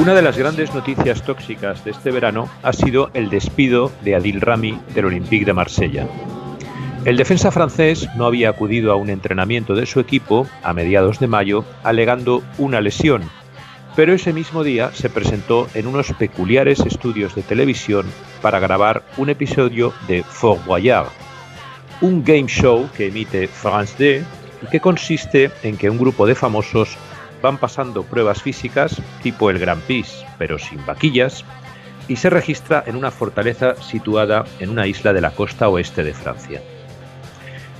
Una de las grandes noticias tóxicas de este verano ha sido el despido de Adil Rami del Olympique de Marsella. El defensa francés no había acudido a un entrenamiento de su equipo a mediados de mayo alegando una lesión, pero ese mismo día se presentó en unos peculiares estudios de televisión para grabar un episodio de Fort Boyard, un game show que emite France 2 y que consiste en que un grupo de famosos van pasando pruebas físicas tipo el Grand Prix, pero sin vaquillas, y se registra en una fortaleza situada en una isla de la costa oeste de Francia.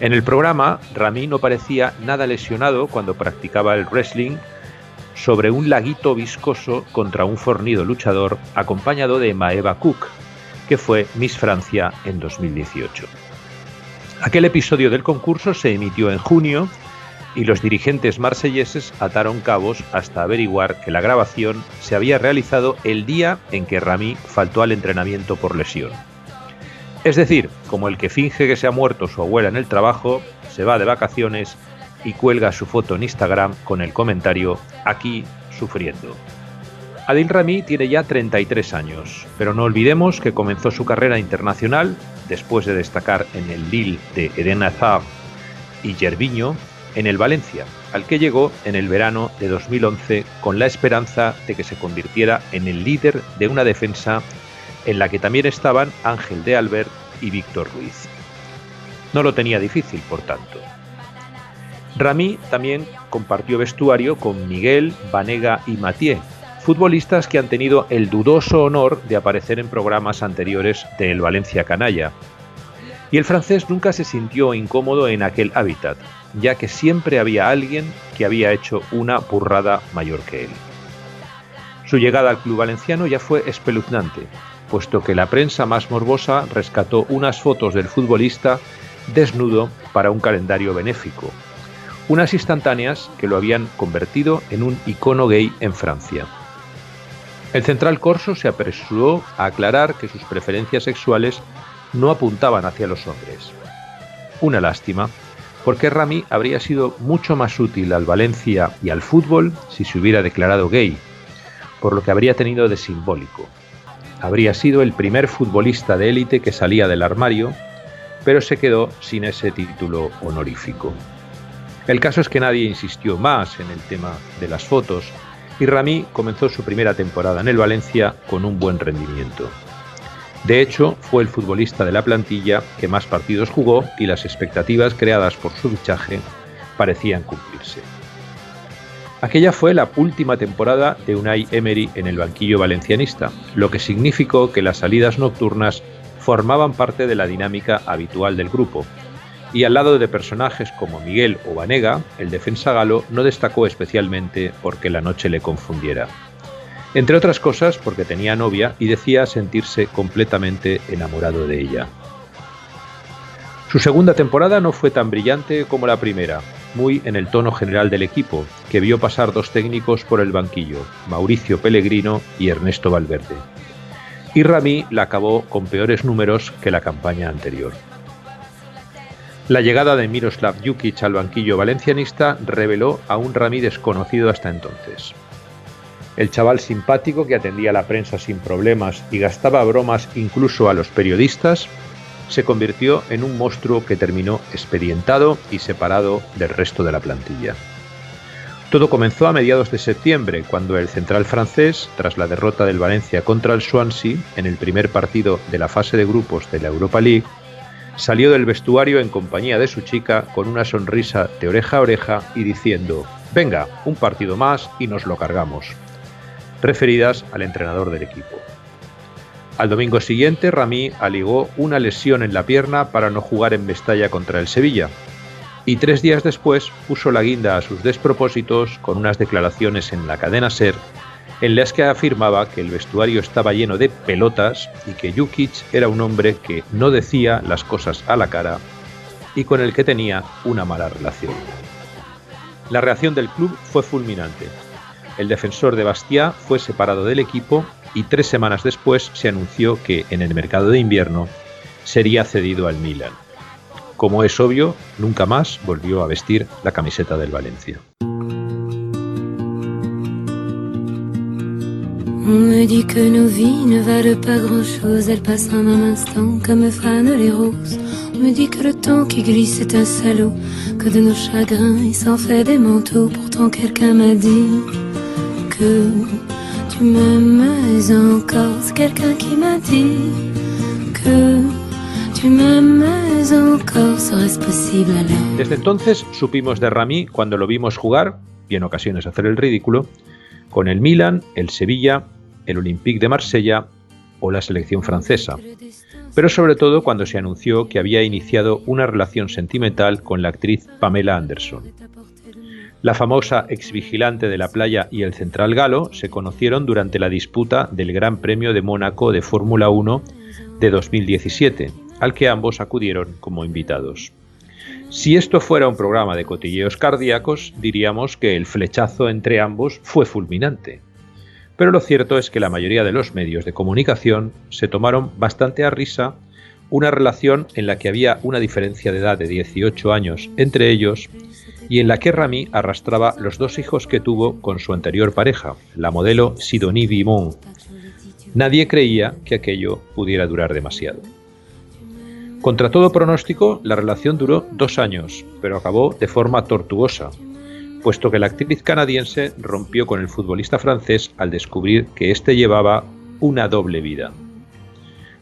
En el programa, Rami no parecía nada lesionado cuando practicaba el wrestling sobre un laguito viscoso contra un fornido luchador acompañado de Maeva Cook, que fue Miss Francia en 2018. Aquel episodio del concurso se emitió en junio y los dirigentes marselleses ataron cabos hasta averiguar que la grabación se había realizado el día en que Rami faltó al entrenamiento por lesión. Es decir, como el que finge que se ha muerto su abuela en el trabajo, se va de vacaciones y cuelga su foto en Instagram con el comentario aquí sufriendo. Adil Rami tiene ya 33 años, pero no olvidemos que comenzó su carrera internacional después de destacar en el Lille de Eden Hazard y Gerviño en el Valencia, al que llegó en el verano de 2011 con la esperanza de que se convirtiera en el líder de una defensa en la que también estaban Ángel de Albert y Víctor Ruiz. No lo tenía difícil, por tanto. Rami también compartió vestuario con Miguel, Vanega y Mathieu, futbolistas que han tenido el dudoso honor de aparecer en programas anteriores del Valencia Canalla. Y el francés nunca se sintió incómodo en aquel hábitat, ya que siempre había alguien que había hecho una burrada mayor que él. Su llegada al club valenciano ya fue espeluznante, puesto que la prensa más morbosa rescató unas fotos del futbolista desnudo para un calendario benéfico, unas instantáneas que lo habían convertido en un icono gay en Francia. El central corso se apresuró a aclarar que sus preferencias sexuales no apuntaban hacia los hombres. Una lástima, porque Rami habría sido mucho más útil al Valencia y al fútbol si se hubiera declarado gay, por lo que habría tenido de simbólico. Habría sido el primer futbolista de élite que salía del armario, pero se quedó sin ese título honorífico. El caso es que nadie insistió más en el tema de las fotos y Rami comenzó su primera temporada en el Valencia con un buen rendimiento. De hecho, fue el futbolista de la plantilla que más partidos jugó y las expectativas creadas por su fichaje parecían cumplirse. Aquella fue la última temporada de Unai Emery en el banquillo valencianista, lo que significó que las salidas nocturnas formaban parte de la dinámica habitual del grupo, y al lado de personajes como Miguel o Vanega, el defensa galo no destacó especialmente porque la noche le confundiera entre otras cosas porque tenía novia y decía sentirse completamente enamorado de ella. Su segunda temporada no fue tan brillante como la primera, muy en el tono general del equipo, que vio pasar dos técnicos por el banquillo, Mauricio Pellegrino y Ernesto Valverde. Y Rami la acabó con peores números que la campaña anterior. La llegada de Miroslav Jukic al banquillo valencianista reveló a un Rami desconocido hasta entonces. El chaval simpático que atendía la prensa sin problemas y gastaba bromas incluso a los periodistas, se convirtió en un monstruo que terminó expedientado y separado del resto de la plantilla. Todo comenzó a mediados de septiembre, cuando el central francés, tras la derrota del Valencia contra el Swansea en el primer partido de la fase de grupos de la Europa League, salió del vestuario en compañía de su chica con una sonrisa de oreja a oreja y diciendo, venga, un partido más y nos lo cargamos referidas al entrenador del equipo. Al domingo siguiente, Rami alegó una lesión en la pierna para no jugar en Mestalla contra el Sevilla. Y tres días después puso la guinda a sus despropósitos con unas declaraciones en la cadena Ser en las que afirmaba que el vestuario estaba lleno de pelotas y que Jukic era un hombre que no decía las cosas a la cara y con el que tenía una mala relación. La reacción del club fue fulminante. El defensor de Bastia fue separado del equipo y tres semanas después se anunció que en el mercado de invierno sería cedido al Milan. Como es obvio, nunca más volvió a vestir la camiseta del Valencia. On me dit que nos vies ne valent pas grand-chose, elles passent en un instant comme fanent les roses. On me dit que le temps qui glisse est un salaud, que de nos chagrins il s'en fait des manteaux. Pourtant quelqu'un m'a dit Desde entonces supimos de Rami cuando lo vimos jugar, y en ocasiones hacer el ridículo, con el Milan, el Sevilla, el Olympique de Marsella o la selección francesa, pero sobre todo cuando se anunció que había iniciado una relación sentimental con la actriz Pamela Anderson. La famosa exvigilante de la playa y el central galo se conocieron durante la disputa del Gran Premio de Mónaco de Fórmula 1 de 2017, al que ambos acudieron como invitados. Si esto fuera un programa de cotilleos cardíacos, diríamos que el flechazo entre ambos fue fulminante. Pero lo cierto es que la mayoría de los medios de comunicación se tomaron bastante a risa una relación en la que había una diferencia de edad de 18 años entre ellos y en la que Rami arrastraba los dos hijos que tuvo con su anterior pareja, la modelo Sidonie Vimon. Nadie creía que aquello pudiera durar demasiado. Contra todo pronóstico, la relación duró dos años, pero acabó de forma tortuosa, puesto que la actriz canadiense rompió con el futbolista francés al descubrir que éste llevaba una doble vida.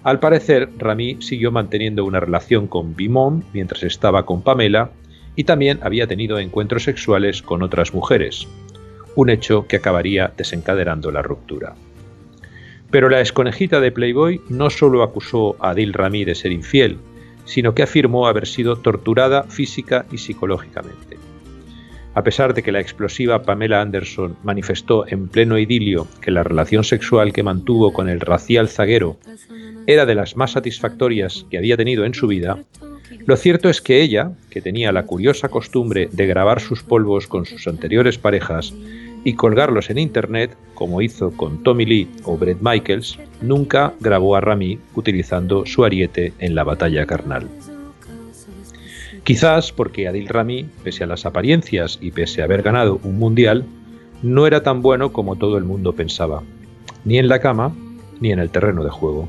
Al parecer, Rami siguió manteniendo una relación con Bimon mientras estaba con Pamela y también había tenido encuentros sexuales con otras mujeres, un hecho que acabaría desencadenando la ruptura. Pero la esconejita de Playboy no solo acusó a Adil Rami de ser infiel, sino que afirmó haber sido torturada física y psicológicamente. A pesar de que la explosiva Pamela Anderson manifestó en pleno idilio que la relación sexual que mantuvo con el racial zaguero era de las más satisfactorias que había tenido en su vida, lo cierto es que ella, que tenía la curiosa costumbre de grabar sus polvos con sus anteriores parejas, y colgarlos en Internet, como hizo con Tommy Lee o Brett Michaels, nunca grabó a Rami utilizando su ariete en la batalla carnal. Quizás porque Adil Rami, pese a las apariencias y pese a haber ganado un mundial, no era tan bueno como todo el mundo pensaba, ni en la cama ni en el terreno de juego.